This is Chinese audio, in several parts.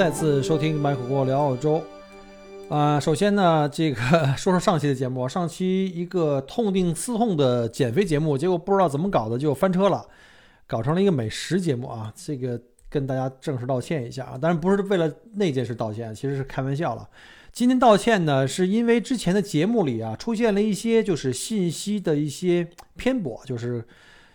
再次收听麦克郭聊澳洲。啊、首先呢，这个 说说上期的节目，上期一个痛定思痛的减肥节目，结果不知道怎么搞的就翻车了，搞成了一个美食节目啊。这个跟大家正式道歉一下啊，当然不是为了那件事道歉，其实是开玩笑了。今天道歉呢，是因为之前的节目里啊出现了一些就是信息的一些偏颇，就是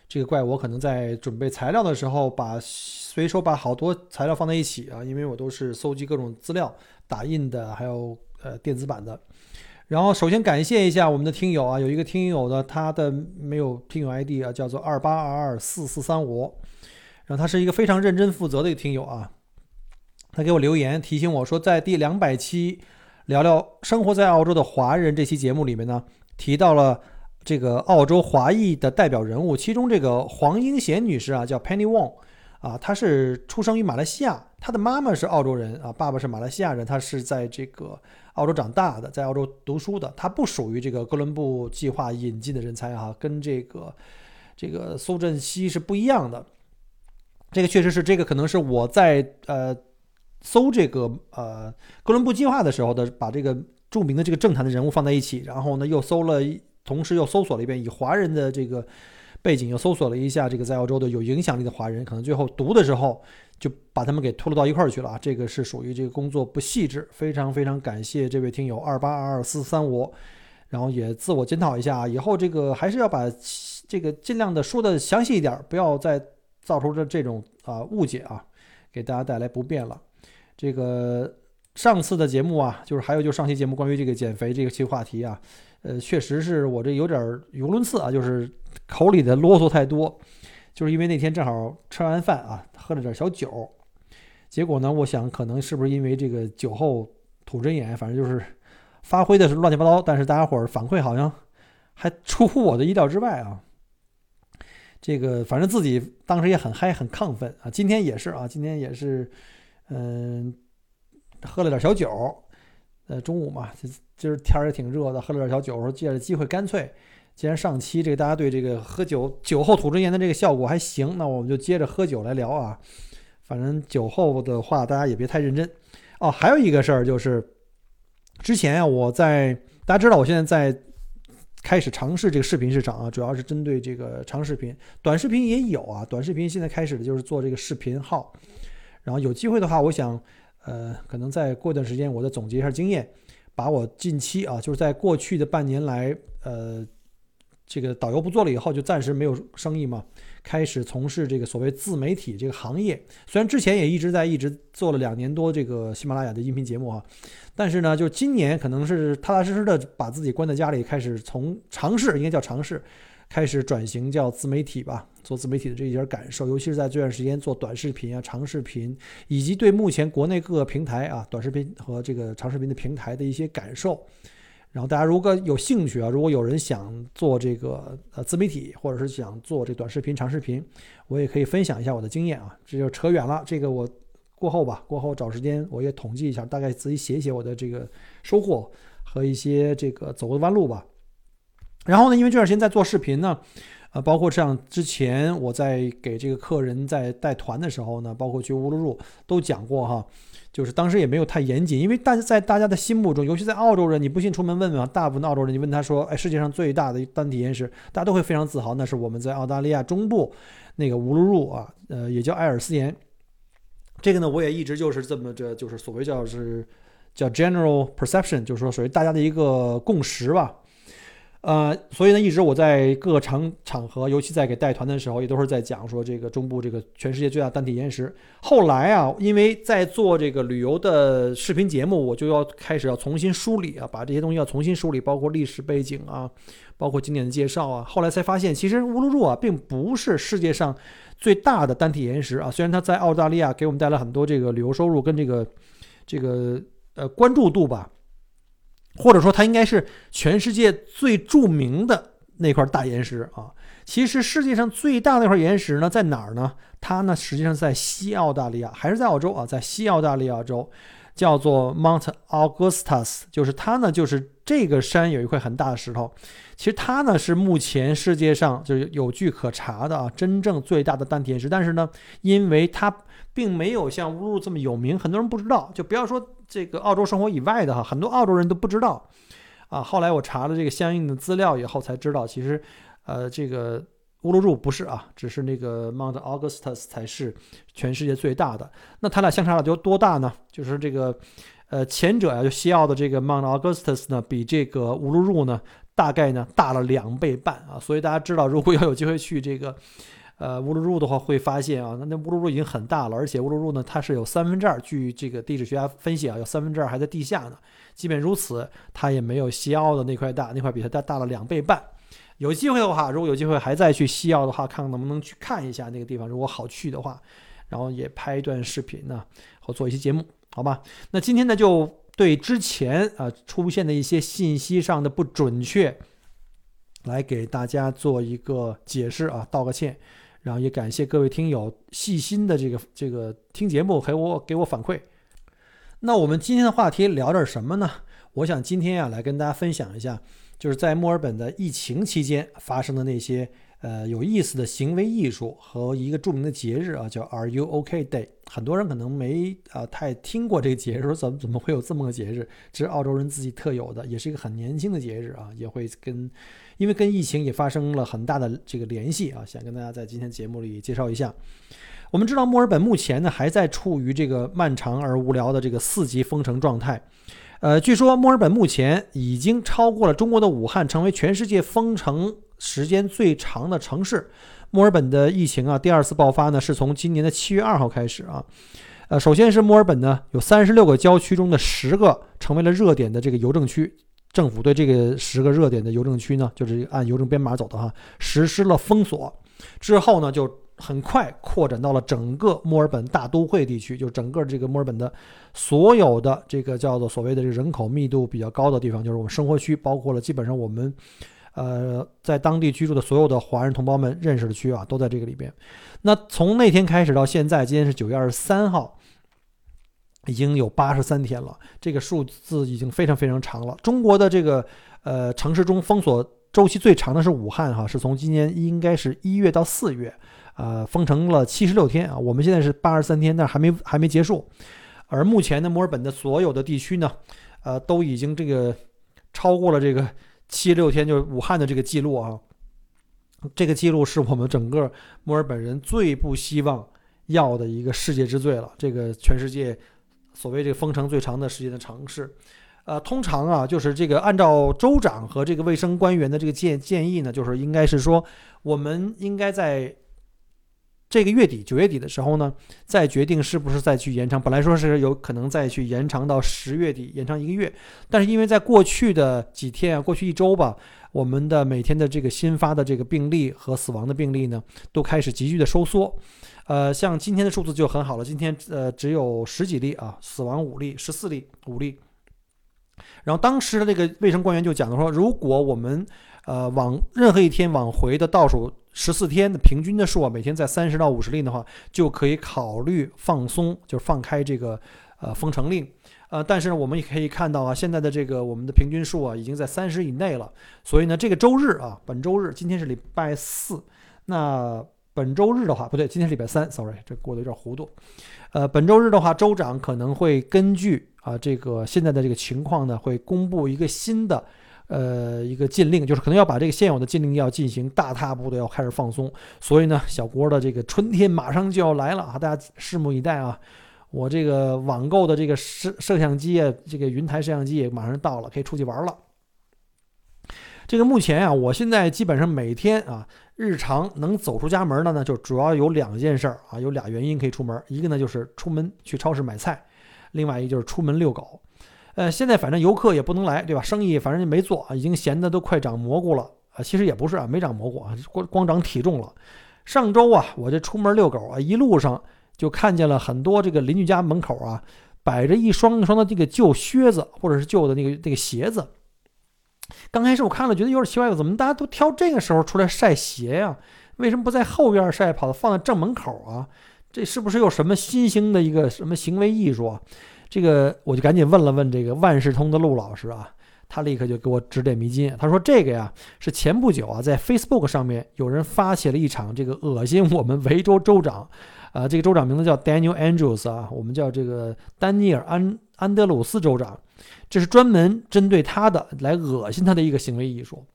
这个怪我可能在准备材料的时候把随手把好多材料放在一起啊，因为我都是搜集各种资料，打印的，还有呃电子版的。然后首先感谢一下我们的听友啊，有一个听友的他的没有听友 ID 啊，叫做二八二二四四三五，然后他是一个非常认真负责的一个听友啊，他给我留言提醒我说，在第两百期聊聊生活在澳洲的华人这期节目里面呢，提到了这个澳洲华裔的代表人物，其中这个黄英贤女士啊，叫 Penny Wong。啊，她是出生于马来西亚，她的妈妈是澳洲人啊，爸爸是马来西亚人，她是在这个澳洲长大的，在澳洲读书的，她不属于这个哥伦布计划引进的人才哈、跟这个这个苏振熙是不一样的。这个确实是，这个可能是我在呃搜这个呃哥伦布计划的时候的，把这个著名的这个政坛的人物放在一起，然后呢又搜了，同时又搜索了一遍以华人的这个。背景又搜索了一下这个在澳洲的有影响力的华人，可能最后读的时候就把他们给拖落到一块儿去了啊。这个是属于这个工作不细致，非常非常感谢这位听友二八二二四三五，然后也自我检讨一下啊，以后这个还是要把这个尽量的说的详细一点，不要再造出这这种啊误解啊，给大家带来不便了。这个上次的节目啊，就是还有就上期节目关于这个减肥这个期话题啊，呃，确实是我这有点语无伦次啊，就是。口里的啰嗦太多，就是因为那天正好吃完饭啊，喝了点小酒，结果呢，我想可能是不是因为这个酒后吐真言，反正就是发挥的是乱七八糟，但是大家伙儿反馈好像还出乎我的意料之外啊。这个反正自己当时也很嗨，很亢奋啊，今天也是啊，今天也是，嗯，喝了点小酒，呃，中午嘛，今儿天儿也挺热的，喝了点小酒，说借着机会干脆。既然上期这个大家对这个喝酒酒后吐真言的这个效果还行，那我们就接着喝酒来聊啊。反正酒后的话，大家也别太认真哦。还有一个事儿就是，之前啊，我在大家知道，我现在在开始尝试这个视频市场啊，主要是针对这个长视频，短视频也有啊。短视频现在开始的就是做这个视频号，然后有机会的话，我想呃，可能再过段时间，我再总结一下经验，把我近期啊，就是在过去的半年来呃。这个导游不做了以后，就暂时没有生意嘛，开始从事这个所谓自媒体这个行业。虽然之前也一直在一直做了两年多这个喜马拉雅的音频节目啊，但是呢，就今年可能是踏踏实实的把自己关在家里，开始从尝试，应该叫尝试，开始转型叫自媒体吧，做自媒体的这一点感受，尤其是在这段时间做短视频啊、长视频，以及对目前国内各个平台啊、短视频和这个长视频的平台的一些感受。然后大家如果有兴趣啊，如果有人想做这个呃自媒体，或者是想做这短视频、长视频，我也可以分享一下我的经验啊。这就扯远了，这个我过后吧，过后找时间我也统计一下，大概自己写一写我的这个收获和一些这个走过的弯路吧。然后呢，因为这段时间在做视频呢，呃，包括像之前我在给这个客人在带团的时候呢，包括去乌鲁鲁都讲过哈。就是当时也没有太严谨，因为大家在大家的心目中，尤其在澳洲人，你不信出门问问啊，大部分澳洲人，你问他说，哎，世界上最大的单体岩石，大家都会非常自豪，那是我们在澳大利亚中部那个乌鲁鲁啊，呃，也叫埃尔斯岩。这个呢，我也一直就是这么着，就是所谓叫是叫 general perception，就是说属于大家的一个共识吧。呃，所以呢，一直我在各个场场合，尤其在给带团的时候，也都是在讲说这个中部这个全世界最大单体岩石。后来啊，因为在做这个旅游的视频节目，我就要开始要重新梳理啊，把这些东西要重新梳理，包括历史背景啊，包括景点的介绍啊。后来才发现，其实乌鲁鲁啊，并不是世界上最大的单体岩石啊。虽然它在澳大利亚给我们带来很多这个旅游收入跟这个这个呃关注度吧。或者说，它应该是全世界最著名的那块大岩石啊。其实世界上最大那块岩石呢，在哪儿呢？它呢，实际上在西澳大利亚，还是在澳洲啊？在西澳大利亚州，叫做 Mount Augustus，就是它呢，就是这个山有一块很大的石头。其实它呢，是目前世界上就是有据可查的啊，真正最大的单体岩石。但是呢，因为它并没有像乌鲁这么有名，很多人不知道。就不要说这个澳洲生活以外的哈，很多澳洲人都不知道啊。后来我查了这个相应的资料以后才知道，其实，呃，这个乌鲁鲁不是啊，只是那个 Mount Augustus 才是全世界最大的。那它俩相差了就多大呢？就是这个，呃，前者呀，就西澳的这个 Mount Augustus 呢，比这个乌鲁鲁呢，大概呢大了两倍半啊。所以大家知道，如果要有机会去这个。呃，乌鲁鲁的话会发现啊，那那乌鲁鲁已经很大了，而且乌鲁鲁呢，它是有三分之二，据这个地质学家分析啊，有三分之二还在地下呢。即便如此，它也没有西澳的那块大，那块比它大大了两倍半。有机会的话，如果有机会还再去西澳的话，看看能不能去看一下那个地方，如果好去的话，然后也拍一段视频呢，或做一期节目，好吧？那今天呢，就对之前啊出现的一些信息上的不准确，来给大家做一个解释啊，道个歉。然后也感谢各位听友细心的这个这个听节目，给我给我反馈。那我们今天的话题聊点什么呢？我想今天啊来跟大家分享一下，就是在墨尔本的疫情期间发生的那些。呃，有意思的行为艺术和一个著名的节日啊，叫 Are You OK Day。很多人可能没啊太听过这个节日，说怎么怎么会有这么个节日？这是澳洲人自己特有的，也是一个很年轻的节日啊，也会跟，因为跟疫情也发生了很大的这个联系啊，想跟大家在今天节目里介绍一下。我们知道墨尔本目前呢还在处于这个漫长而无聊的这个四级封城状态。呃，据说墨尔本目前已经超过了中国的武汉，成为全世界封城。时间最长的城市，墨尔本的疫情啊，第二次爆发呢，是从今年的七月二号开始啊。呃，首先是墨尔本呢，有三十六个郊区中的十个成为了热点的这个邮政区，政府对这个十个热点的邮政区呢，就是按邮政编码走的哈，实施了封锁。之后呢，就很快扩展到了整个墨尔本大都会地区，就整个这个墨尔本的所有的这个叫做所谓的这人口密度比较高的地方，就是我们生活区，包括了基本上我们。呃，在当地居住的所有的华人同胞们认识的区啊，都在这个里边。那从那天开始到现在，今天是九月二十三号，已经有八十三天了。这个数字已经非常非常长了。中国的这个呃城市中封锁周期最长的是武汉哈，是从今年应该是一月到四月，呃，封城了七十六天啊。我们现在是八十三天，但是还没还没结束。而目前呢，墨尔本的所有的地区呢，呃，都已经这个超过了这个。七十六天就是武汉的这个记录啊，这个记录是我们整个墨尔本人最不希望要的一个世界之最了。这个全世界所谓这个封城最长的时间的城市，呃，通常啊，就是这个按照州长和这个卫生官员的这个建建议呢，就是应该是说，我们应该在。这个月底九月底的时候呢，再决定是不是再去延长。本来说是有可能再去延长到十月底，延长一个月。但是因为在过去的几天啊，过去一周吧，我们的每天的这个新发的这个病例和死亡的病例呢，都开始急剧的收缩。呃，像今天的数字就很好了，今天呃只有十几例啊，死亡五例，十四例五例。然后当时的那个卫生官员就讲的说，如果我们呃往任何一天往回的倒数。十四天的平均的数啊，每天在三十到五十例的话，就可以考虑放松，就是放开这个呃封城令。呃，但是呢，我们也可以看到啊，现在的这个我们的平均数啊，已经在三十以内了。所以呢，这个周日啊，本周日，今天是礼拜四，那本周日的话，不对，今天是礼拜三，sorry，这过得有点糊涂。呃，本周日的话，州长可能会根据啊这个现在的这个情况呢，会公布一个新的。呃，一个禁令就是可能要把这个现有的禁令要进行大踏步的要开始放松，所以呢，小郭的这个春天马上就要来了啊，大家拭目以待啊！我这个网购的这个摄摄像机啊，这个云台摄像机也马上到了，可以出去玩了。这个目前啊，我现在基本上每天啊，日常能走出家门的呢，就主要有两件事儿啊，有俩原因可以出门，一个呢就是出门去超市买菜，另外一个就是出门遛狗。呃，现在反正游客也不能来，对吧？生意反正也没做啊，已经闲得都快长蘑菇了啊。其实也不是啊，没长蘑菇啊，光光长体重了。上周啊，我这出门遛狗啊，一路上就看见了很多这个邻居家门口啊，摆着一双一双的这个旧靴子，或者是旧的那个那个鞋子。刚开始我看了，觉得有点奇怪，怎么大家都挑这个时候出来晒鞋呀？为什么不在后院晒，跑到放在正门口啊？这是不是有什么新兴的一个什么行为艺术啊？这个我就赶紧问了问这个万事通的陆老师啊，他立刻就给我指点迷津。他说这个呀是前不久啊在 Facebook 上面有人发起了一场这个恶心我们维州州长，啊这个州长名字叫 Daniel Andrews 啊，我们叫这个丹尼尔安安德鲁斯州长。这是专门针对他的，来恶心他的一个行为艺术，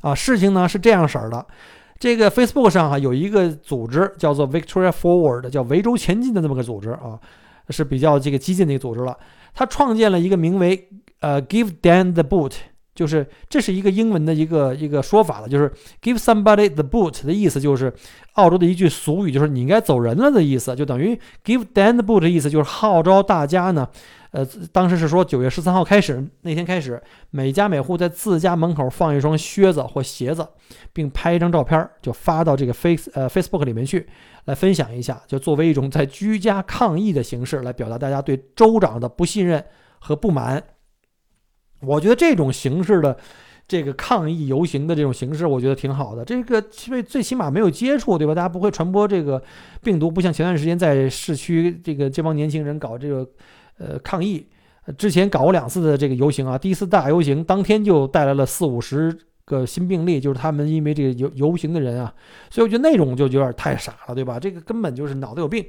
啊，事情呢是这样式儿的，这个 Facebook 上哈有一个组织叫做 Victoria Forward，叫维州前进的这么个组织啊，是比较这个激进的一个组织了。他创建了一个名为呃 Give Dan the boot，就是这是一个英文的一个一个说法了，就是 Give somebody the boot 的意思就是澳洲的一句俗语，就是你应该走人了的意思，就等于 Give Dan the boot 的意思就是号召大家呢。呃，当时是说九月十三号开始，那天开始，每家每户在自家门口放一双靴子或鞋子，并拍一张照片，就发到这个 Face 呃 Facebook 里面去，来分享一下，就作为一种在居家抗议的形式，来表达大家对州长的不信任和不满。我觉得这种形式的这个抗议游行的这种形式，我觉得挺好的。这个最最起码没有接触，对吧？大家不会传播这个病毒，不像前段时间在市区这个这帮年轻人搞这个。呃，抗议，之前搞过两次的这个游行啊，第一次大游行当天就带来了四五十个新病例，就是他们因为这个游游行的人啊，所以我觉得那种就有点太傻了，对吧？这个根本就是脑子有病。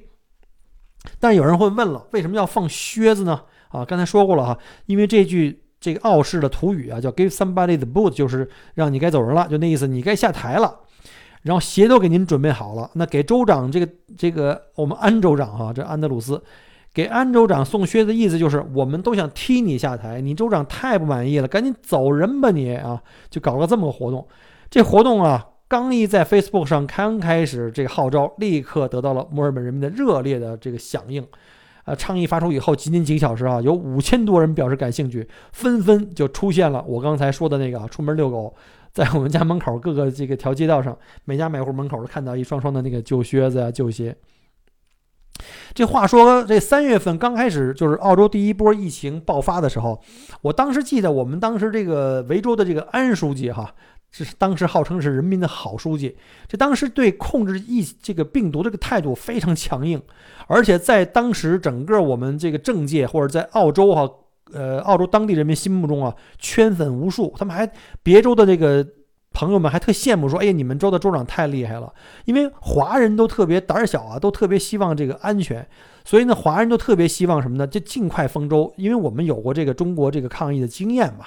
但有人会问了，为什么要放靴子呢？啊，刚才说过了哈，因为这句这个澳式的土语啊，叫 “give somebody the boot”，就是让你该走人了，就那意思，你该下台了。然后鞋都给您准备好了，那给州长这个这个我们安州长哈，这安德鲁斯。给安州长送靴子，意思就是我们都想踢你下台，你州长太不满意了，赶紧走人吧你啊！就搞了这么个活动。这活动啊，刚一在 Facebook 上刚开始，这个号召立刻得到了墨尔本人民的热烈的这个响应。呃，倡议发出以后，仅仅几个小时啊，有五千多人表示感兴趣，纷纷就出现了我刚才说的那个出门遛狗，在我们家门口各个这个条街道上，每家每户门口都看到一双双的那个旧靴子呀、旧鞋。这话说，这三月份刚开始就是澳洲第一波疫情爆发的时候，我当时记得我们当时这个维州的这个安书记哈，这是当时号称是人民的好书记，这当时对控制疫这个病毒这个态度非常强硬，而且在当时整个我们这个政界或者在澳洲哈，呃，澳洲当地人民心目中啊，圈粉无数，他们还别州的这个。朋友们还特羡慕说：“哎呀，你们州的州长太厉害了，因为华人都特别胆小啊，都特别希望这个安全，所以呢，华人都特别希望什么呢？就尽快封州，因为我们有过这个中国这个抗疫的经验嘛。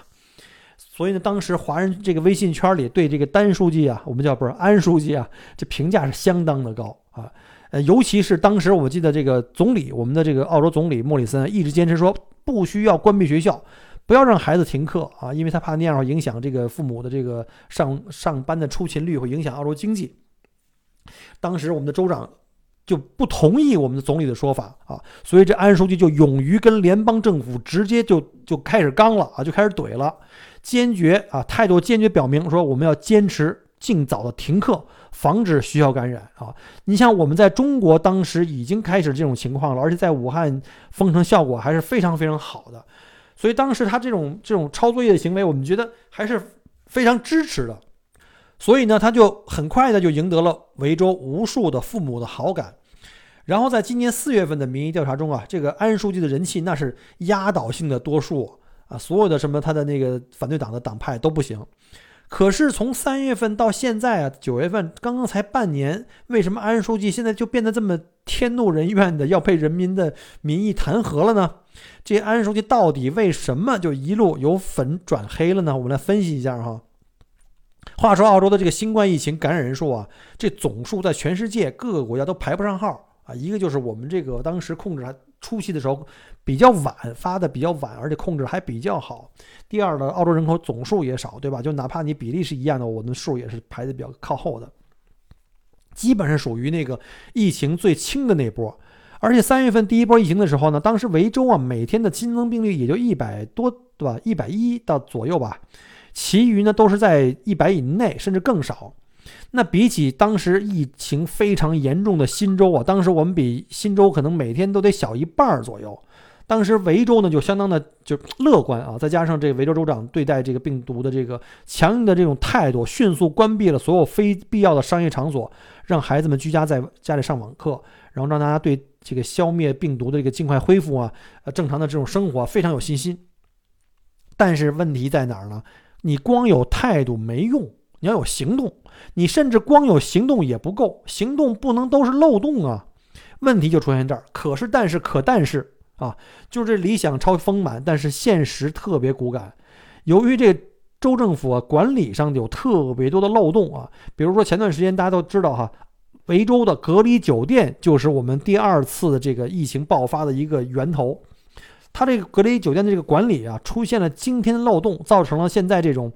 所以呢，当时华人这个微信圈里对这个丹书记啊，我们叫不是安书记啊，这评价是相当的高啊。呃，尤其是当时我记得这个总理，我们的这个澳洲总理莫里森一直坚持说，不需要关闭学校。”不要让孩子停课啊，因为他怕那样会影响这个父母的这个上上班的出勤率，会影响澳洲经济。当时我们的州长就不同意我们的总理的说法啊，所以这安书记就勇于跟联邦政府直接就就开始刚了啊，就开始怼了，坚决啊态度坚决表明说我们要坚持尽早的停课，防止学校感染啊。你像我们在中国当时已经开始这种情况了，而且在武汉封城效果还是非常非常好的。所以当时他这种这种抄作业的行为，我们觉得还是非常支持的。所以呢，他就很快的就赢得了维州无数的父母的好感。然后在今年四月份的民意调查中啊，这个安书记的人气那是压倒性的多数啊，所有的什么他的那个反对党的党派都不行。可是从三月份到现在啊，九月份刚刚才半年，为什么安书记现在就变得这么天怒人怨的，要被人民的民意弹劾了呢？这安书记到底为什么就一路由粉转黑了呢？我们来分析一下哈。话说澳洲的这个新冠疫情感染人数啊，这总数在全世界各个国家都排不上号啊。一个就是我们这个当时控制还初期的时候比较晚，发的比较晚，而且控制还比较好。第二呢，澳洲人口总数也少，对吧？就哪怕你比例是一样的，我们数也是排的比较靠后的，基本上属于那个疫情最轻的那波。而且三月份第一波疫情的时候呢，当时维州啊每天的新增病例也就一百多，对吧？一百一到左右吧，其余呢都是在一百以内，甚至更少。那比起当时疫情非常严重的新州啊，当时我们比新州可能每天都得小一半儿左右。当时维州呢就相当的就乐观啊，再加上这个维州州长对待这个病毒的这个强硬的这种态度，迅速关闭了所有非必要的商业场所，让孩子们居家在家里上网课，然后让大家对这个消灭病毒的这个尽快恢复啊，呃正常的这种生活非常有信心。但是问题在哪儿呢？你光有态度没用，你要有行动。你甚至光有行动也不够，行动不能都是漏洞啊！问题就出现这儿。可是，但是，可但是啊，就是理想超丰满，但是现实特别骨感。由于这州政府啊管理上有特别多的漏洞啊，比如说前段时间大家都知道哈，维州的隔离酒店就是我们第二次的这个疫情爆发的一个源头。它这个隔离酒店的这个管理啊出现了惊天漏洞，造成了现在这种。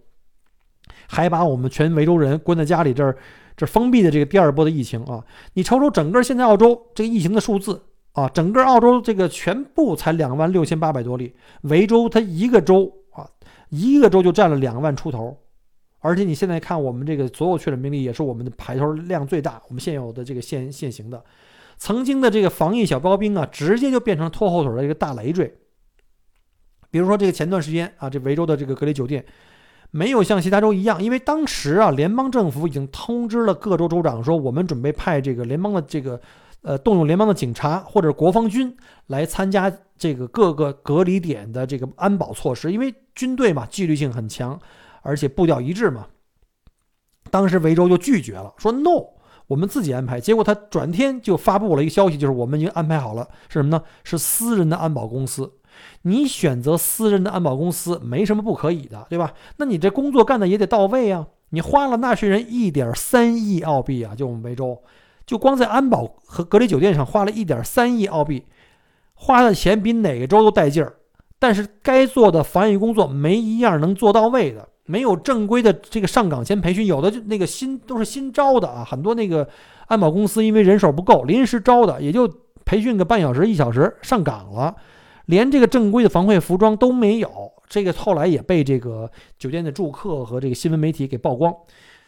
还把我们全维州人关在家里，这儿这封闭的这个第二波的疫情啊！你瞅瞅整个现在澳洲这个疫情的数字啊，整个澳洲这个全部才两万六千八百多例，维州它一个州啊，一个州就占了两万出头，而且你现在看我们这个所有确诊病例也是我们的排头量最大，我们现有的这个现现行的，曾经的这个防疫小标兵啊，直接就变成拖后腿的一个大累赘。比如说这个前段时间啊，这维州的这个隔离酒店。没有像其他州一样，因为当时啊，联邦政府已经通知了各州州长说，我们准备派这个联邦的这个，呃，动用联邦的警察或者国防军来参加这个各个隔离点的这个安保措施，因为军队嘛，纪律性很强，而且步调一致嘛。当时维州就拒绝了，说 no，我们自己安排。结果他转天就发布了一个消息，就是我们已经安排好了，是什么呢？是私人的安保公司。你选择私人的安保公司没什么不可以的，对吧？那你这工作干的也得到位啊！你花了纳税人一点三亿澳币啊，就我们维州，就光在安保和隔离酒店上花了一点三亿澳币，花的钱比哪个州都带劲儿。但是该做的防疫工作没一样能做到位的，没有正规的这个上岗前培训，有的就那个新都是新招的啊，很多那个安保公司因为人手不够，临时招的，也就培训个半小时一小时上岗了。连这个正规的防护服装都没有，这个后来也被这个酒店的住客和这个新闻媒体给曝光。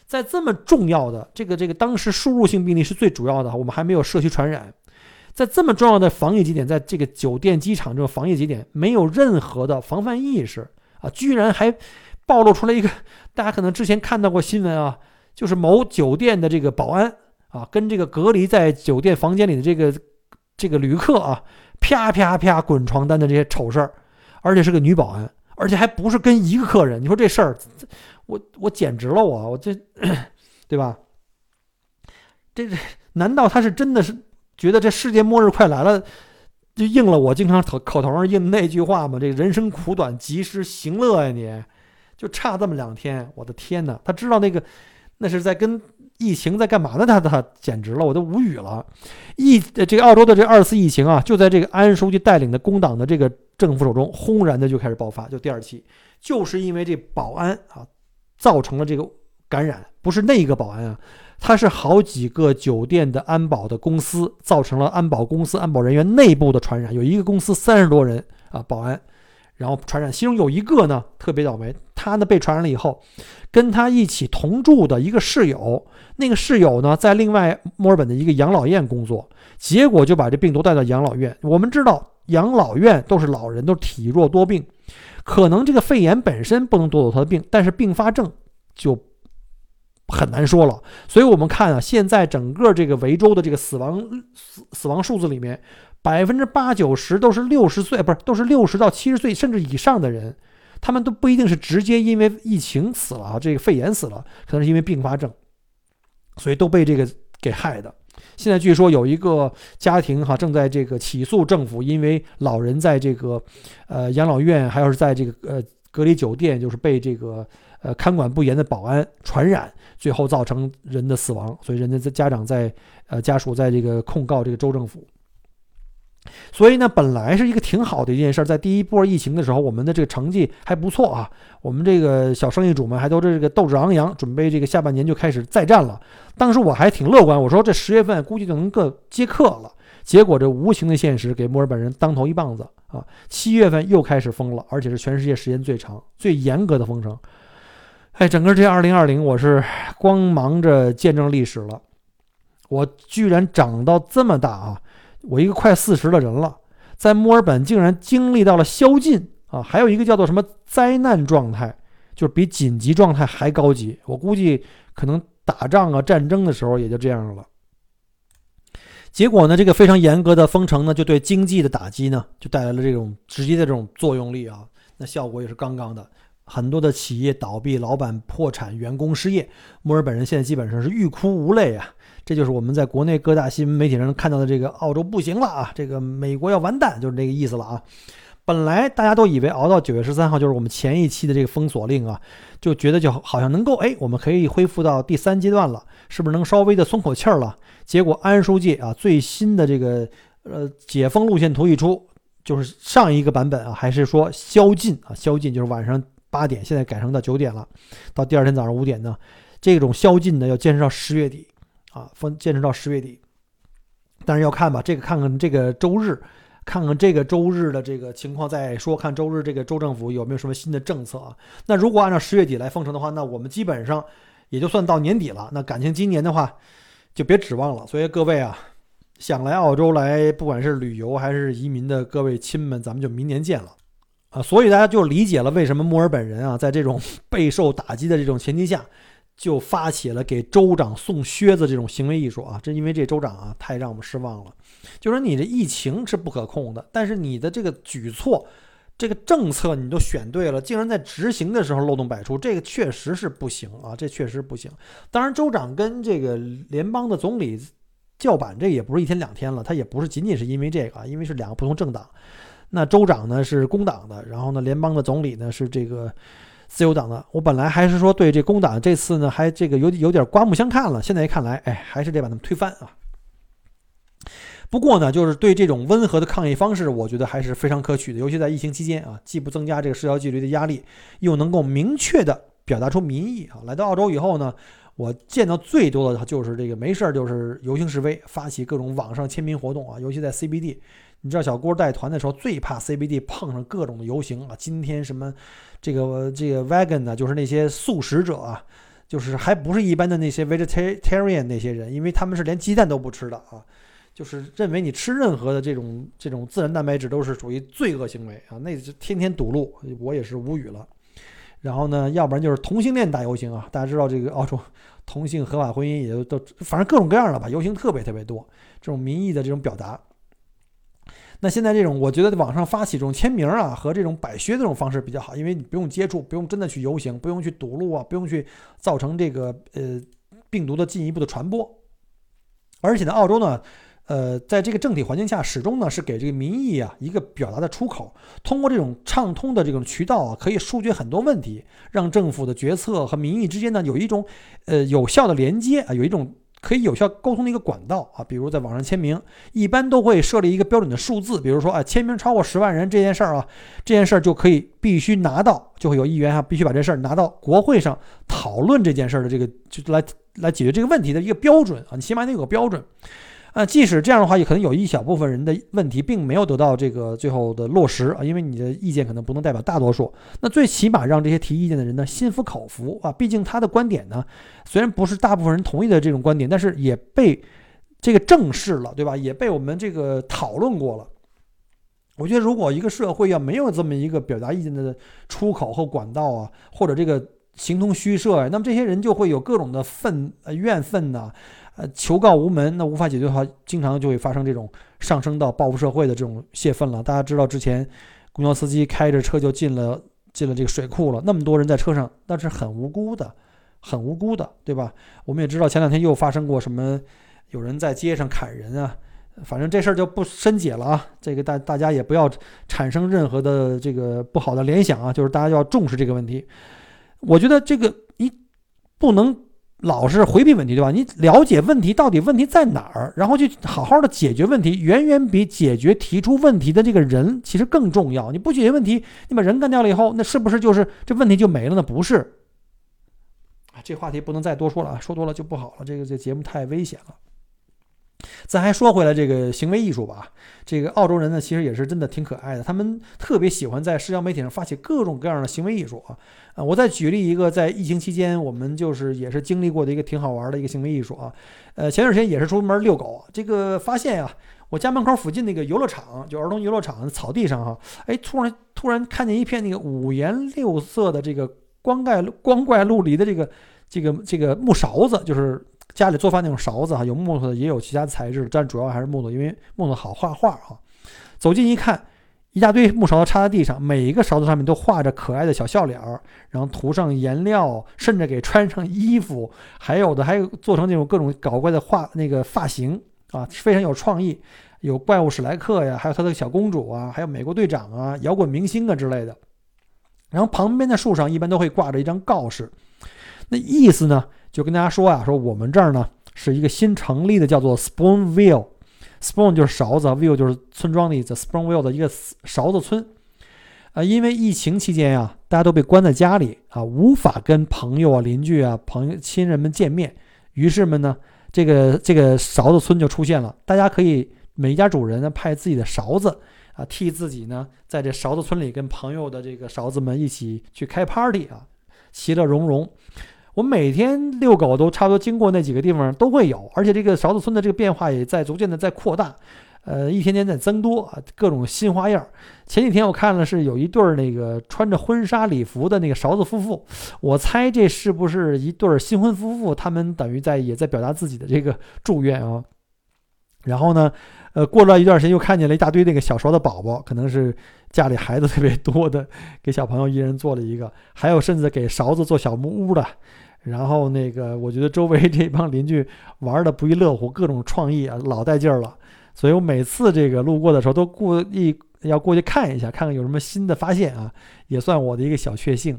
在这么重要的这个这个当时输入性病例是最主要的，我们还没有社区传染，在这么重要的防疫节点，在这个酒店机场这个防疫节点没有任何的防范意识啊，居然还暴露出来一个 大家可能之前看到过新闻啊，就是某酒店的这个保安啊，跟这个隔离在酒店房间里的这个这个旅客啊。啪啪啪滚床单的这些丑事儿，而且是个女保安，而且还不是跟一个客人。你说这事儿，我我简直了，我我这，对吧？这这难道他是真的是觉得这世界末日快来了，就应了我经常口口头上应那句话吗？这人生苦短，及时行乐呀！你就差这么两天，我的天哪！他知道那个那是在跟。疫情在干嘛呢？他他简直了，我都无语了。疫这个澳洲的这二次疫情啊，就在这个安书记带领的工党的这个政府手中，轰然的就开始爆发。就第二期，就是因为这保安啊，造成了这个感染，不是那一个保安啊，他是好几个酒店的安保的公司造成了安保公司安保人员内部的传染。有一个公司三十多人啊，保安。然后传染，其中有一个呢特别倒霉，他呢被传染了以后，跟他一起同住的一个室友，那个室友呢在另外墨尔本的一个养老院工作，结果就把这病毒带到养老院。我们知道养老院都是老人，都是体弱多病，可能这个肺炎本身不能夺走他的病，但是并发症就很难说了。所以我们看啊，现在整个这个维州的这个死亡死死亡数字里面。百分之八九十都是六十岁，不是都是六十到七十岁甚至以上的人，他们都不一定是直接因为疫情死了啊，这个肺炎死了，可能是因为并发症，所以都被这个给害的。现在据说有一个家庭哈正在这个起诉政府，因为老人在这个呃养老院，还有是在这个呃隔离酒店，就是被这个呃看管不严的保安传染，最后造成人的死亡，所以人家家长在呃家属在这个控告这个州政府。所以呢，本来是一个挺好的一件事，在第一波疫情的时候，我们的这个成绩还不错啊。我们这个小生意主们还都是这个斗志昂扬，准备这个下半年就开始再战了。当时我还挺乐观，我说这十月份估计就能够接客了。结果这无情的现实给墨尔本人当头一棒子啊！七月份又开始封了，而且是全世界时间最长、最严格的封城。哎，整个这二零二零，我是光忙着见证历史了。我居然长到这么大啊！我一个快四十的人了，在墨尔本竟然经历到了宵禁啊！还有一个叫做什么灾难状态，就是比紧急状态还高级。我估计可能打仗啊、战争的时候也就这样了。结果呢，这个非常严格的封城呢，就对经济的打击呢，就带来了这种直接的这种作用力啊。那效果也是杠杠的，很多的企业倒闭，老板破产，员工失业，墨尔本人现在基本上是欲哭无泪啊。这就是我们在国内各大新闻媒体上看到的这个澳洲不行了啊，这个美国要完蛋，就是这个意思了啊。本来大家都以为熬到九月十三号就是我们前一期的这个封锁令啊，就觉得就好像能够哎，我们可以恢复到第三阶段了，是不是能稍微的松口气儿了？结果安书记啊，最新的这个呃解封路线图一出，就是上一个版本啊，还是说宵禁啊，宵禁就是晚上八点，现在改成到九点了，到第二天早上五点呢，这种宵禁呢要坚持到十月底啊，封坚持到十月底。但是要看吧，这个看看这个周日，看看这个周日的这个情况再说，看周日这个州政府有没有什么新的政策啊？那如果按照十月底来封城的话，那我们基本上也就算到年底了。那感情今年的话。就别指望了，所以各位啊，想来澳洲来，不管是旅游还是移民的各位亲们，咱们就明年见了啊！所以大家就理解了为什么墨尔本人啊，在这种 备受打击的这种前提下，就发起了给州长送靴子这种行为艺术啊！这因为这州长啊，太让我们失望了。就说你这疫情是不可控的，但是你的这个举措。这个政策你都选对了，竟然在执行的时候漏洞百出，这个确实是不行啊！这确实不行。当然，州长跟这个联邦的总理叫板，这也不是一天两天了，他也不是仅仅是因为这个啊，因为是两个不同政党。那州长呢是工党的，然后呢，联邦的总理呢是这个自由党的。我本来还是说对这工党这次呢还这个有有点刮目相看了，现在一看来，哎，还是得把他们推翻啊。不过呢，就是对这种温和的抗议方式，我觉得还是非常可取的。尤其在疫情期间啊，既不增加这个社交距离的压力，又能够明确的表达出民意啊。来到澳洲以后呢，我见到最多的就是这个没事儿就是游行示威，发起各种网上签名活动啊。尤其在 CBD，你知道小郭带团的时候最怕 CBD 碰上各种的游行啊。今天什么这个这个 Vegan 呢，就是那些素食者啊，就是还不是一般的那些 Vegetarian 那些人，因为他们是连鸡蛋都不吃的啊。就是认为你吃任何的这种这种自然蛋白质都是属于罪恶行为啊，那就天天堵路，我也是无语了。然后呢，要不然就是同性恋大游行啊，大家知道这个澳洲同性合法婚姻也都反正各种各样的吧，游行特别特别多，这种民意的这种表达。那现在这种，我觉得网上发起这种签名啊和这种摆靴这种方式比较好，因为你不用接触，不用真的去游行，不用去堵路啊，不用去造成这个呃病毒的进一步的传播。而且呢，澳洲呢。呃，在这个政体环境下，始终呢是给这个民意啊一个表达的出口。通过这种畅通的这种渠道啊，可以疏决很多问题，让政府的决策和民意之间呢有一种呃有效的连接啊，有一种可以有效沟通的一个管道啊。比如在网上签名，一般都会设立一个标准的数字，比如说啊，签名超过十万人这件事儿啊，这件事儿就可以必须拿到，就会有议员啊必须把这事儿拿到国会上讨论这件事儿的这个就来来解决这个问题的一个标准啊，你起码得有个标准。啊，即使这样的话，也可能有一小部分人的问题并没有得到这个最后的落实啊，因为你的意见可能不能代表大多数。那最起码让这些提意见的人呢心服口服啊，毕竟他的观点呢虽然不是大部分人同意的这种观点，但是也被这个正视了，对吧？也被我们这个讨论过了。我觉得如果一个社会要没有这么一个表达意见的出口和管道啊，或者这个形同虚设呀，那么这些人就会有各种的愤呃怨愤呐。呃，求告无门，那无法解决的话，经常就会发生这种上升到报复社会的这种泄愤了。大家知道，之前公交司机开着车就进了进了这个水库了，那么多人在车上，那是很无辜的，很无辜的，对吧？我们也知道，前两天又发生过什么，有人在街上砍人啊，反正这事儿就不深解了啊。这个大大家也不要产生任何的这个不好的联想啊，就是大家要重视这个问题。我觉得这个一不能。老是回避问题，对吧？你了解问题到底问题在哪儿，然后去好好的解决问题，远远比解决提出问题的这个人其实更重要。你不解决问题，你把人干掉了以后，那是不是就是这问题就没了呢？不是。啊，这话题不能再多说了啊，说多了就不好了。这个这节目太危险了。咱还说回来这个行为艺术吧，这个澳洲人呢，其实也是真的挺可爱的，他们特别喜欢在社交媒体上发起各种各样的行为艺术啊。啊，我再举例一个，在疫情期间我们就是也是经历过的一个挺好玩的一个行为艺术啊。呃，前段时间也是出门遛狗，这个发现呀，我家门口附近那个游乐场，就儿童游乐场草地上哈，哎，突然突然看见一片那个五颜六色的这个光怪光怪陆离的这个这个这个木勺子，就是。家里做饭那种勺子哈，有木头的，也有其他材质，但主要还是木头，因为木头好画画哈。走近一看，一大堆木勺子插在地上，每一个勺子上面都画着可爱的小笑脸儿，然后涂上颜料，甚至给穿上衣服，还有的还有做成那种各种搞怪的画那个发型啊，非常有创意。有怪物史莱克呀，还有他的小公主啊，还有美国队长啊，摇滚明星啊之类的。然后旁边的树上一般都会挂着一张告示，那意思呢？就跟大家说啊，说我们这儿呢是一个新成立的，叫做 Spoonville，Spoon 就是勺子，Ville 就是村庄的意思，Spoonville 的一个勺子村。啊，因为疫情期间呀，大家都被关在家里啊，无法跟朋友啊、邻居啊、朋友、亲人们见面，于是们呢，这个这个勺子村就出现了。大家可以每一家主人呢派自己的勺子啊，替自己呢在这勺子村里跟朋友的这个勺子们一起去开 party 啊，其乐融融。我每天遛狗都差不多经过那几个地方都会有，而且这个勺子村的这个变化也在逐渐的在扩大，呃，一天天在增多啊，各种新花样。前几天我看了是有一对儿那个穿着婚纱礼服的那个勺子夫妇，我猜这是不是一对儿新婚夫妇？他们等于在也在表达自己的这个祝愿啊。然后呢，呃，过了一段时间又看见了一大堆那个小勺的宝宝，可能是家里孩子特别多的，给小朋友一人做了一个，还有甚至给勺子做小木屋的。然后那个，我觉得周围 这帮邻居玩的不亦乐乎，各种创意啊，老带劲儿了。所以我每次这个路过的时候，都故意要过去看一下，看看有什么新的发现啊，也算我的一个小确幸。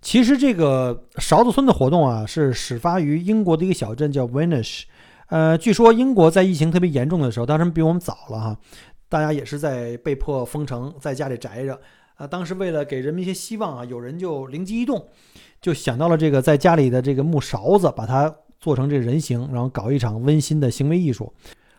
其实这个勺子村的活动啊，是始发于英国的一个小镇叫 Venish。呃，据说英国在疫情特别严重的时候，当时比我们早了哈，大家也是在被迫封城，在家里宅着。啊，当时为了给人们一些希望啊，有人就灵机一动。就想到了这个在家里的这个木勺子，把它做成这人形，然后搞一场温馨的行为艺术。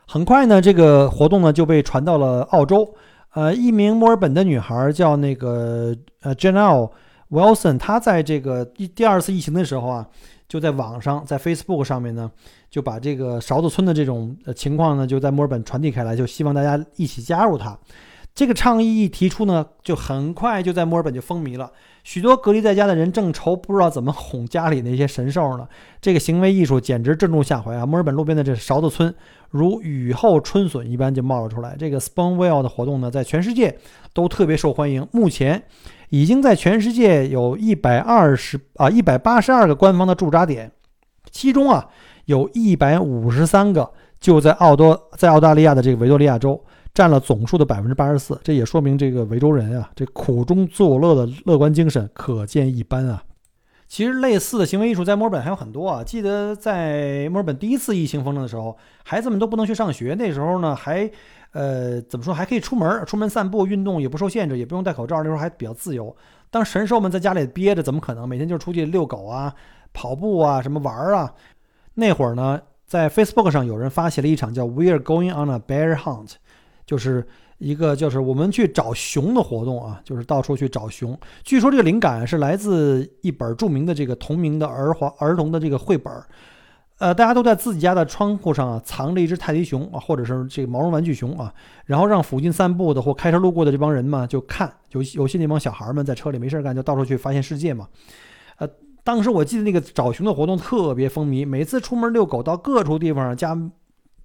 很快呢，这个活动呢就被传到了澳洲。呃，一名墨尔本的女孩叫那个呃 Janelle Wilson，她在这个第第二次疫情的时候啊，就在网上在 Facebook 上面呢，就把这个勺子村的这种情况呢，就在墨尔本传递开来，就希望大家一起加入它。这个倡议一提出呢，就很快就在墨尔本就风靡了。许多隔离在家的人正愁不知道怎么哄家里那些神兽呢。这个行为艺术简直正中下怀啊！墨尔本路边的这勺子村如雨后春笋一般就冒了出来。这个 Spoonwell 的活动呢，在全世界都特别受欢迎。目前已经在全世界有一百二十啊一百八十二个官方的驻扎点，其中啊有一百五十三个就在澳多在澳大利亚的这个维多利亚州。占了总数的百分之八十四，这也说明这个维州人啊，这苦中作乐的乐观精神可见一斑啊。其实类似的行为艺术在墨尔本还有很多啊。记得在墨尔本第一次疫情封城的时候，孩子们都不能去上学，那时候呢还呃怎么说还可以出门，出门散步运动也不受限制，也不用戴口罩，那时候还比较自由。当神兽们在家里憋着，怎么可能每天就出去遛狗啊、跑步啊、什么玩儿啊？那会儿呢，在 Facebook 上有人发起了一场叫 “We are Going on a Bear Hunt"。就是一个就是我们去找熊的活动啊，就是到处去找熊。据说这个灵感是来自一本著名的这个同名的儿华儿童的这个绘本儿。呃，大家都在自己家的窗户上啊藏着一只泰迪熊啊，或者是这个毛绒玩具熊啊，然后让附近散步的或开车路过的这帮人嘛就看，有有些那帮小孩们在车里没事干，就到处去发现世界嘛。呃，当时我记得那个找熊的活动特别风靡，每次出门遛狗到各处地方家。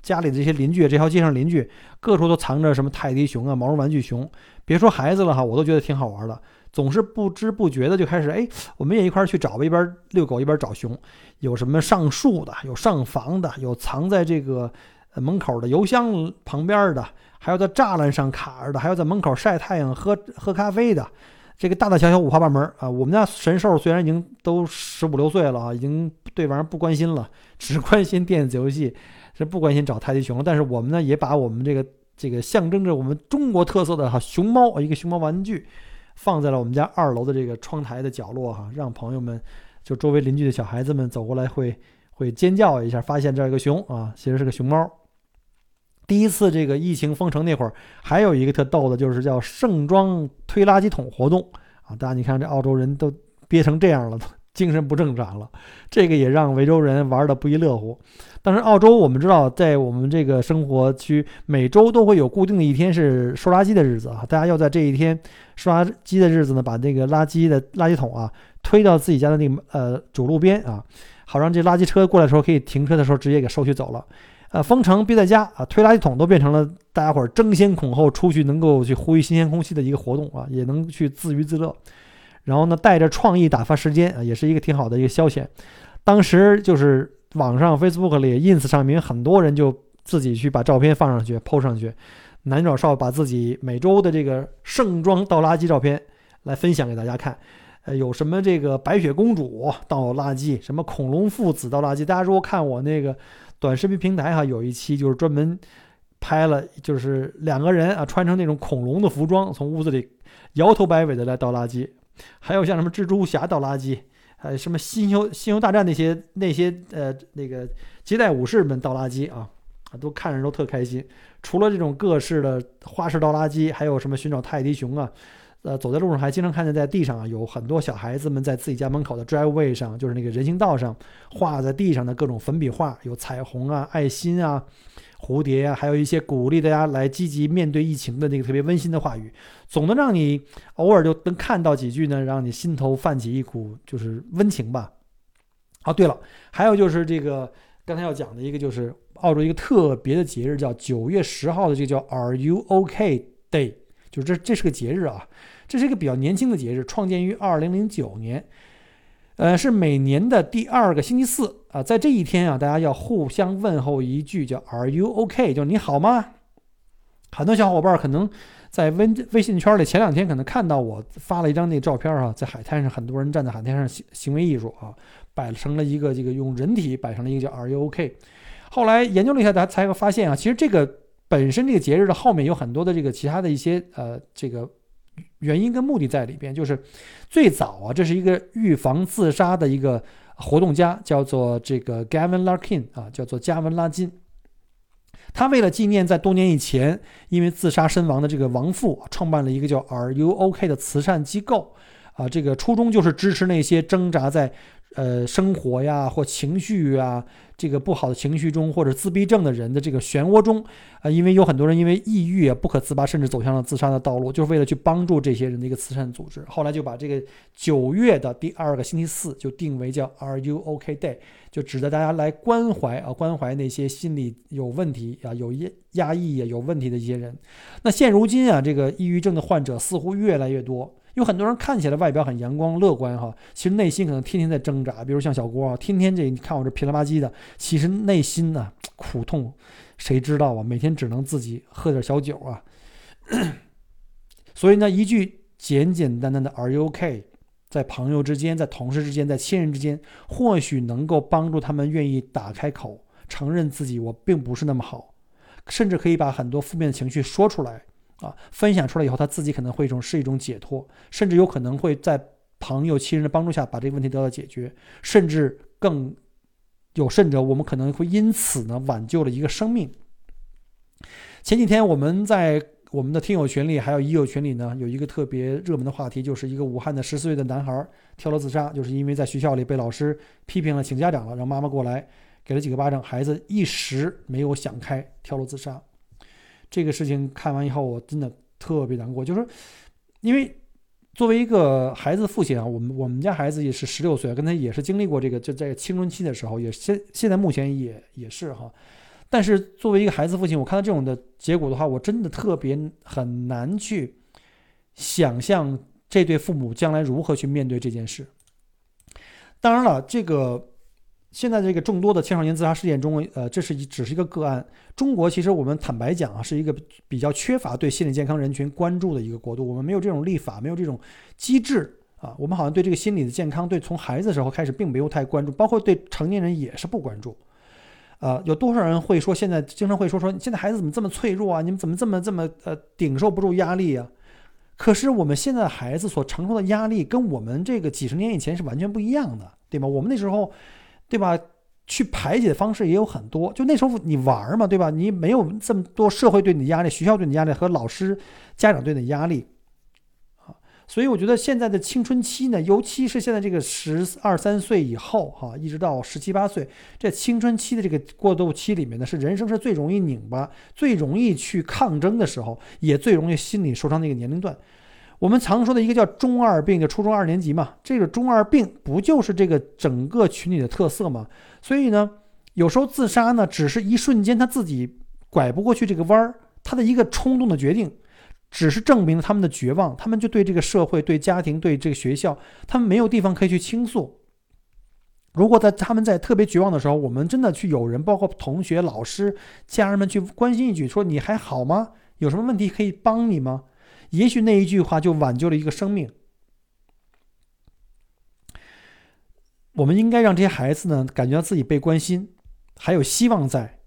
家里的这些邻居，这条街上邻居，各处都藏着什么泰迪熊啊、毛绒玩具熊。别说孩子了哈，我都觉得挺好玩的。总是不知不觉的就开始，哎，我们也一块儿去找吧，一边遛狗一边找熊。有什么上树的，有上房的，有藏在这个门口的邮箱旁边的，还有在栅栏上卡着的，还有在门口晒太阳喝喝咖啡的。这个大大小小五花八门啊。我们家神兽虽然已经都十五六岁了啊，已经对玩意儿不关心了，只关心电子游戏，是不关心找泰迪熊了。但是我们呢，也把我们这个这个象征着我们中国特色的哈熊猫一个熊猫玩具，放在了我们家二楼的这个窗台的角落哈，让朋友们就周围邻居的小孩子们走过来会会尖叫一下，发现这儿有个熊啊，其实是个熊猫。第一次这个疫情封城那会儿，还有一个特逗的，就是叫盛装推垃圾桶活动啊！大家你看这澳洲人都憋成这样了，精神不正常了，这个也让维州人玩的不亦乐乎。但是澳洲我们知道，在我们这个生活区，每周都会有固定的一天是收垃圾的日子啊！大家要在这一天收垃圾的日子呢，把这个垃圾的垃圾桶啊推到自己家的那个呃主路边啊，好让这垃圾车过来的时候可以停车的时候直接给收取走了。呃，封城憋在家啊，推垃圾桶都变成了大家伙争先恐后出去能够去呼吸新鲜空气的一个活动啊，也能去自娱自乐。然后呢，带着创意打发时间啊，也是一个挺好的一个消遣。当时就是网上 Facebook 里、Ins 上面很多人就自己去把照片放上去、PO 上去，男找少把自己每周的这个盛装倒垃圾照片来分享给大家看。呃，有什么这个白雪公主倒垃圾，什么恐龙父子倒垃圾。大家如果看我那个。短视频平台哈有一期就是专门拍了，就是两个人啊穿成那种恐龙的服装，从屋子里摇头摆尾的来倒垃圾，还有像什么蜘蛛侠倒垃圾，还有什么星球星球大战那些那些呃那个接待武士们倒垃圾啊啊都看着都特开心。除了这种各式的花式倒垃圾，还有什么寻找泰迪熊啊。呃，走在路上还经常看见在地上啊，有很多小孩子们在自己家门口的 driveway 上，就是那个人行道上画在地上的各种粉笔画，有彩虹啊、爱心啊、蝴蝶啊，还有一些鼓励大家来积极面对疫情的那个特别温馨的话语，总能让你偶尔就能看到几句呢，让你心头泛起一股就是温情吧。哦，对了，还有就是这个刚才要讲的一个就是澳洲一个特别的节日，叫九月十号的这个叫 Are You OK Day，就这这是个节日啊。这是一个比较年轻的节日，创建于二零零九年，呃，是每年的第二个星期四啊。在这一天啊，大家要互相问候一句，叫 “Are you OK？” 就你好吗？很多小伙伴可能在微微信圈里前两天可能看到我发了一张那照片啊，在海滩上，很多人站在海滩上行行为艺术啊，摆成了一个这个用人体摆成了一个叫 “Are you OK？” 后来研究了一下，大家才会发现啊，其实这个本身这个节日的后面有很多的这个其他的一些呃这个。原因跟目的在里边，就是最早啊，这是一个预防自杀的一个活动家，叫做这个 Gavin Larkin 啊，叫做加文拉金。他为了纪念在多年以前因为自杀身亡的这个亡父，创办了一个叫 Are You OK 的慈善机构啊，这个初衷就是支持那些挣扎在。呃，生活呀，或情绪啊，这个不好的情绪中，或者自闭症的人的这个漩涡中，啊，因为有很多人因为抑郁啊不可自拔，甚至走向了自杀的道路，就是为了去帮助这些人的一个慈善组织。后来就把这个九月的第二个星期四就定为叫 Are You OK Day，就指着大家来关怀啊，关怀那些心理有问题啊、有压压抑啊、有问题的一些人。那现如今啊，这个抑郁症的患者似乎越来越多。有很多人看起来外表很阳光乐观哈，其实内心可能天天在挣扎。比如像小郭啊，天天这你看我这皮了吧唧的，其实内心呢苦痛，谁知道啊？每天只能自己喝点小酒啊。所以呢，一句简简单单的 “Are you OK？” 在朋友之间，在同事之间，在亲人之间，或许能够帮助他们愿意打开口，承认自己我并不是那么好，甚至可以把很多负面的情绪说出来。啊，分享出来以后，他自己可能会一种是一种解脱，甚至有可能会在朋友、亲人的帮助下把这个问题得到解决，甚至更有甚者，我们可能会因此呢挽救了一个生命。前几天我们在我们的听友群里，还有医友群里呢，有一个特别热门的话题，就是一个武汉的十四岁的男孩跳楼自杀，就是因为在学校里被老师批评了，请家长了，让妈妈过来给了几个巴掌，孩子一时没有想开，跳楼自杀。这个事情看完以后，我真的特别难过。就是因为作为一个孩子父亲啊，我们我们家孩子也是十六岁，跟他也是经历过这个，就在青春期的时候，也现现在目前也也是哈。但是作为一个孩子父亲，我看到这种的结果的话，我真的特别很难去想象这对父母将来如何去面对这件事。当然了，这个现在这个众多的青少年自杀事件中，呃，这是一只是一个个案。中国其实我们坦白讲啊，是一个比较缺乏对心理健康人群关注的一个国度。我们没有这种立法，没有这种机制啊。我们好像对这个心理的健康，对从孩子的时候开始并没有太关注，包括对成年人也是不关注。呃，有多少人会说现在经常会说说现在孩子怎么这么脆弱啊？你们怎么这么这么呃顶受不住压力啊？可是我们现在孩子所承受的压力跟我们这个几十年以前是完全不一样的，对吗？我们那时候。对吧？去排解的方式也有很多。就那时候你玩嘛，对吧？你没有这么多社会对你的压力、学校对你的压力和老师、家长对你的压力啊。所以我觉得现在的青春期呢，尤其是现在这个十二三岁以后哈，一直到十七八岁，这青春期的这个过渡期里面呢，是人生是最容易拧巴、最容易去抗争的时候，也最容易心理受伤的一个年龄段。我们常说的一个叫中二病，就初中二年级嘛，这个中二病不就是这个整个群体的特色吗？所以呢，有时候自杀呢，只是一瞬间他自己拐不过去这个弯儿，他的一个冲动的决定，只是证明了他们的绝望，他们就对这个社会、对家庭、对这个学校，他们没有地方可以去倾诉。如果在他们在特别绝望的时候，我们真的去有人，包括同学、老师、家人们去关心一句，说你还好吗？有什么问题可以帮你吗？也许那一句话就挽救了一个生命。我们应该让这些孩子呢，感觉到自己被关心，还有希望在，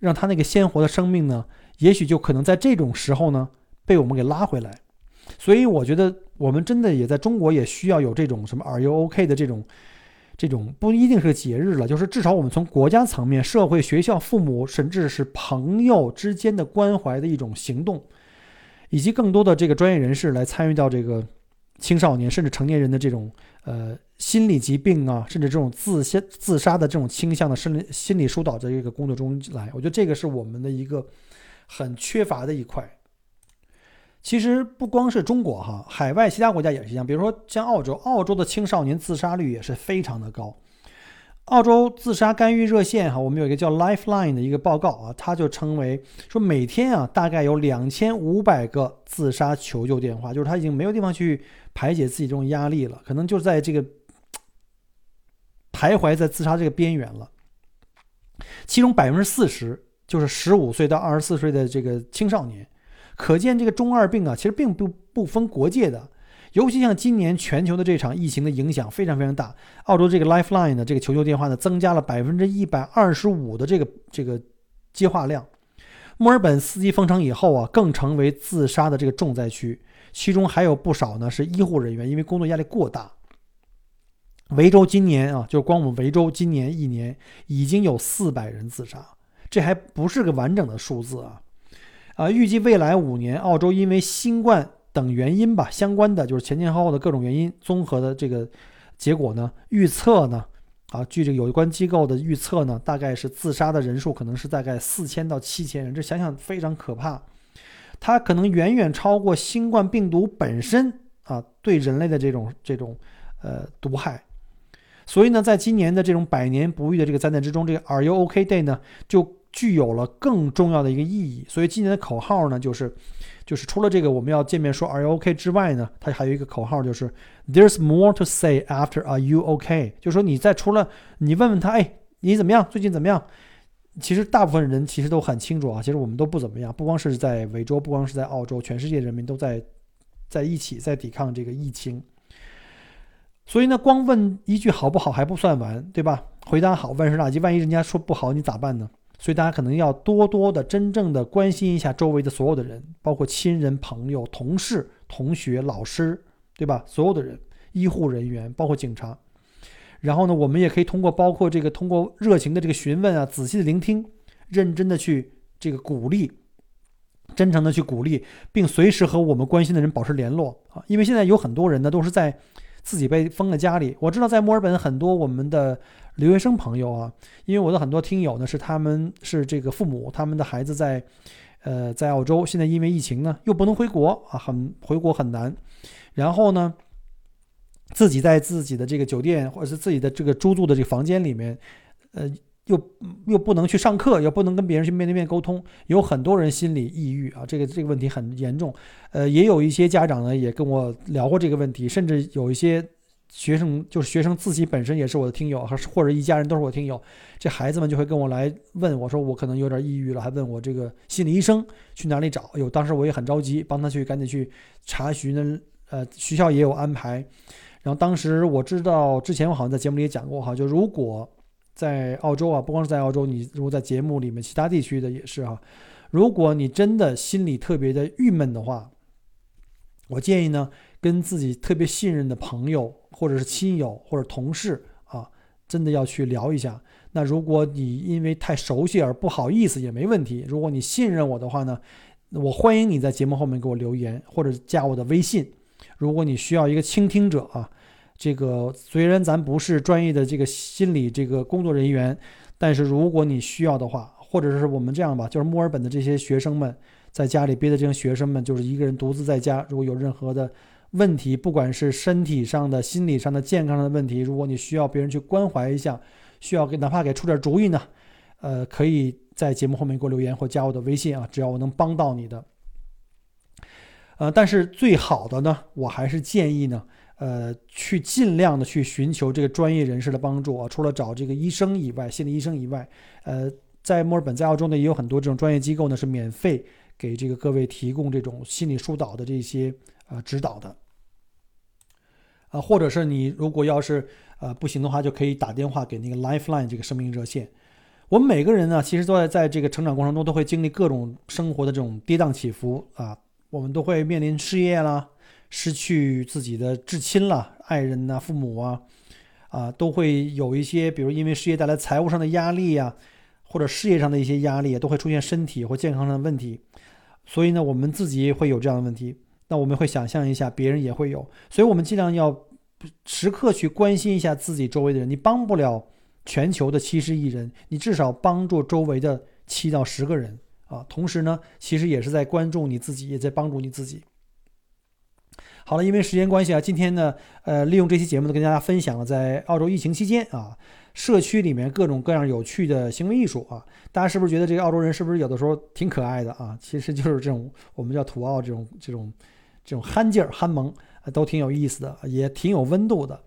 让他那个鲜活的生命呢，也许就可能在这种时候呢，被我们给拉回来。所以，我觉得我们真的也在中国也需要有这种什么 “Are you OK” 的这种，这种不一定是节日了，就是至少我们从国家层面、社会、学校、父母，甚至是朋友之间的关怀的一种行动。以及更多的这个专业人士来参与到这个青少年甚至成年人的这种呃心理疾病啊，甚至这种自先自杀的这种倾向的心理心理疏导的一个工作中来，我觉得这个是我们的一个很缺乏的一块。其实不光是中国哈，海外其他国家也是一样，比如说像澳洲，澳洲的青少年自杀率也是非常的高。澳洲自杀干预热线哈，我们有一个叫 Lifeline 的一个报告啊，它就称为说每天啊大概有两千五百个自杀求救电话，就是他已经没有地方去排解自己这种压力了，可能就在这个徘徊在自杀这个边缘了。其中百分之四十就是十五岁到二十四岁的这个青少年，可见这个中二病啊，其实并不不分国界的。尤其像今年全球的这场疫情的影响非常非常大，澳洲这个 Lifeline 的这个求救电话呢，增加了百分之一百二十五的这个这个接话量。墨尔本四级封城以后啊，更成为自杀的这个重灾区，其中还有不少呢是医护人员，因为工作压力过大。维州今年啊，就光我们维州今年一年已经有四百人自杀，这还不是个完整的数字啊！啊，预计未来五年，澳洲因为新冠。等原因吧，相关的就是前前后后的各种原因综合的这个结果呢？预测呢？啊，据这个有关机构的预测呢，大概是自杀的人数可能是大概四千到七千人，这想想非常可怕。它可能远远超过新冠病毒本身啊对人类的这种这种呃毒害。所以呢，在今年的这种百年不遇的这个灾难之中，这个 Are you OK Day 呢，就具有了更重要的一个意义。所以今年的口号呢，就是。就是除了这个我们要见面说 Are you OK 之外呢，它还有一个口号，就是 There's more to say after Are you OK？就说你在除了你问问他，哎，你怎么样？最近怎么样？其实大部分人其实都很清楚啊，其实我们都不怎么样。不光是在维州，不光是在澳洲，全世界人民都在在一起在抵抗这个疫情。所以呢，光问一句好不好还不算完，对吧？回答好万事大吉，万一人家说不好，你咋办呢？所以大家可能要多多的、真正的关心一下周围的所有的人，包括亲人、朋友、同事、同学、老师，对吧？所有的人，医护人员，包括警察。然后呢，我们也可以通过包括这个通过热情的这个询问啊，仔细的聆听，认真的去这个鼓励，真诚的去鼓励，并随时和我们关心的人保持联络啊。因为现在有很多人呢，都是在自己被封了家里。我知道在墨尔本很多我们的。留学生朋友啊，因为我的很多听友呢是他们是这个父母，他们的孩子在，呃，在澳洲，现在因为疫情呢又不能回国啊，很回国很难，然后呢，自己在自己的这个酒店或者是自己的这个租住的这个房间里面，呃，又又不能去上课，又不能跟别人去面对面沟通，有很多人心理抑郁啊，这个这个问题很严重，呃，也有一些家长呢也跟我聊过这个问题，甚至有一些。学生就是学生自己本身也是我的听友，还是或者一家人都是我听友，这孩子们就会跟我来问我说我可能有点抑郁了，还问我这个心理医生去哪里找。有，当时我也很着急，帮他去赶紧去查询呢。呃，学校也有安排。然后当时我知道之前我好像在节目里也讲过哈，就如果在澳洲啊，不光是在澳洲，你如果在节目里面其他地区的也是哈，如果你真的心里特别的郁闷的话，我建议呢。跟自己特别信任的朋友，或者是亲友，或者同事啊，真的要去聊一下。那如果你因为太熟悉而不好意思也没问题。如果你信任我的话呢，我欢迎你在节目后面给我留言，或者加我的微信。如果你需要一个倾听者啊，这个虽然咱不是专业的这个心理这个工作人员，但是如果你需要的话，或者是我们这样吧，就是墨尔本的这些学生们在家里憋的这些学生们，就是一个人独自在家，如果有任何的。问题，不管是身体上的、心理上的、健康上的问题，如果你需要别人去关怀一下，需要给哪怕给出点主意呢，呃，可以在节目后面给我留言或加我的微信啊，只要我能帮到你的。呃，但是最好的呢，我还是建议呢，呃，去尽量的去寻求这个专业人士的帮助啊，除了找这个医生以外，心理医生以外，呃，在墨尔本、在澳洲呢，也有很多这种专业机构呢，是免费给这个各位提供这种心理疏导的这些。啊，指导的，啊，或者是你如果要是呃不行的话，就可以打电话给那个 Lifeline 这个生命热线。我们每个人呢，其实都在在这个成长过程中都会经历各种生活的这种跌宕起伏啊，我们都会面临失业啦，失去自己的至亲了，爱人呐、父母啊，啊，都会有一些，比如因为失业带来财务上的压力呀，或者事业上的一些压力，都会出现身体或健康上的问题。所以呢，我们自己会有这样的问题。那我们会想象一下，别人也会有，所以我们尽量要时刻去关心一下自己周围的人。你帮不了全球的七十亿人，你至少帮助周围的七到十个人啊。同时呢，其实也是在关注你自己，也在帮助你自己。好了，因为时间关系啊，今天呢，呃，利用这期节目呢，跟大家分享了在澳洲疫情期间啊，社区里面各种各样有趣的行为艺术啊。大家是不是觉得这个澳洲人是不是有的时候挺可爱的啊？其实就是这种我们叫土澳这种这种。这种憨劲儿、憨萌，啊都挺有意思的，也挺有温度的。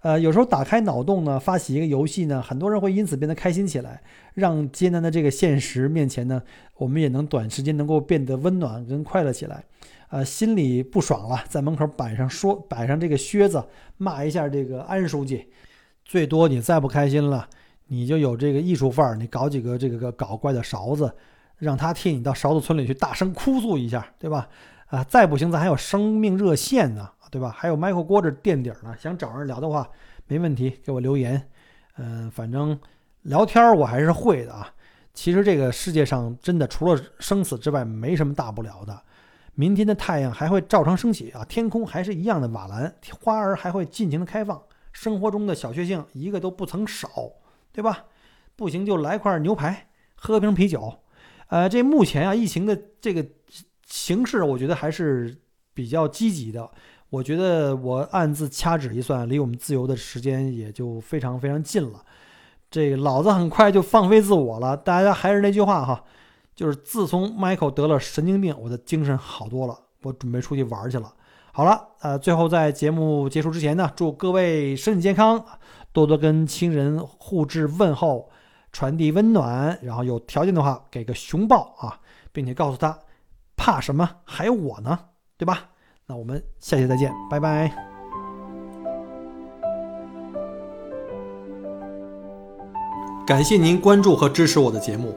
呃，有时候打开脑洞呢，发起一个游戏呢，很多人会因此变得开心起来，让艰难的这个现实面前呢，我们也能短时间能够变得温暖跟快乐起来。呃，心里不爽了，在门口摆上说摆上这个靴子，骂一下这个安书记。最多你再不开心了，你就有这个艺术范儿，你搞几个这个个搞怪的勺子，让他替你到勺子村里去大声哭诉一下，对吧？啊，再不行，咱还有生命热线呢，对吧？还有 Michael 锅这垫底呢。想找人聊的话，没问题，给我留言。嗯，反正聊天我还是会的啊。其实这个世界上真的除了生死之外，没什么大不了的。明天的太阳还会照常升起啊，天空还是一样的瓦蓝，花儿还会尽情的开放。生活中的小确幸一个都不曾少，对吧？不行就来块牛排，喝瓶啤酒。呃，这目前啊，疫情的这个。形势我觉得还是比较积极的。我觉得我暗自掐指一算，离我们自由的时间也就非常非常近了。这老子很快就放飞自我了。大家还是那句话哈，就是自从 Michael 得了神经病，我的精神好多了。我准备出去玩去了。好了，呃，最后在节目结束之前呢，祝各位身体健康，多多跟亲人互致问候，传递温暖。然后有条件的话给个熊抱啊，并且告诉他。怕什么？还有我呢，对吧？那我们下期再见，拜拜。感谢您关注和支持我的节目。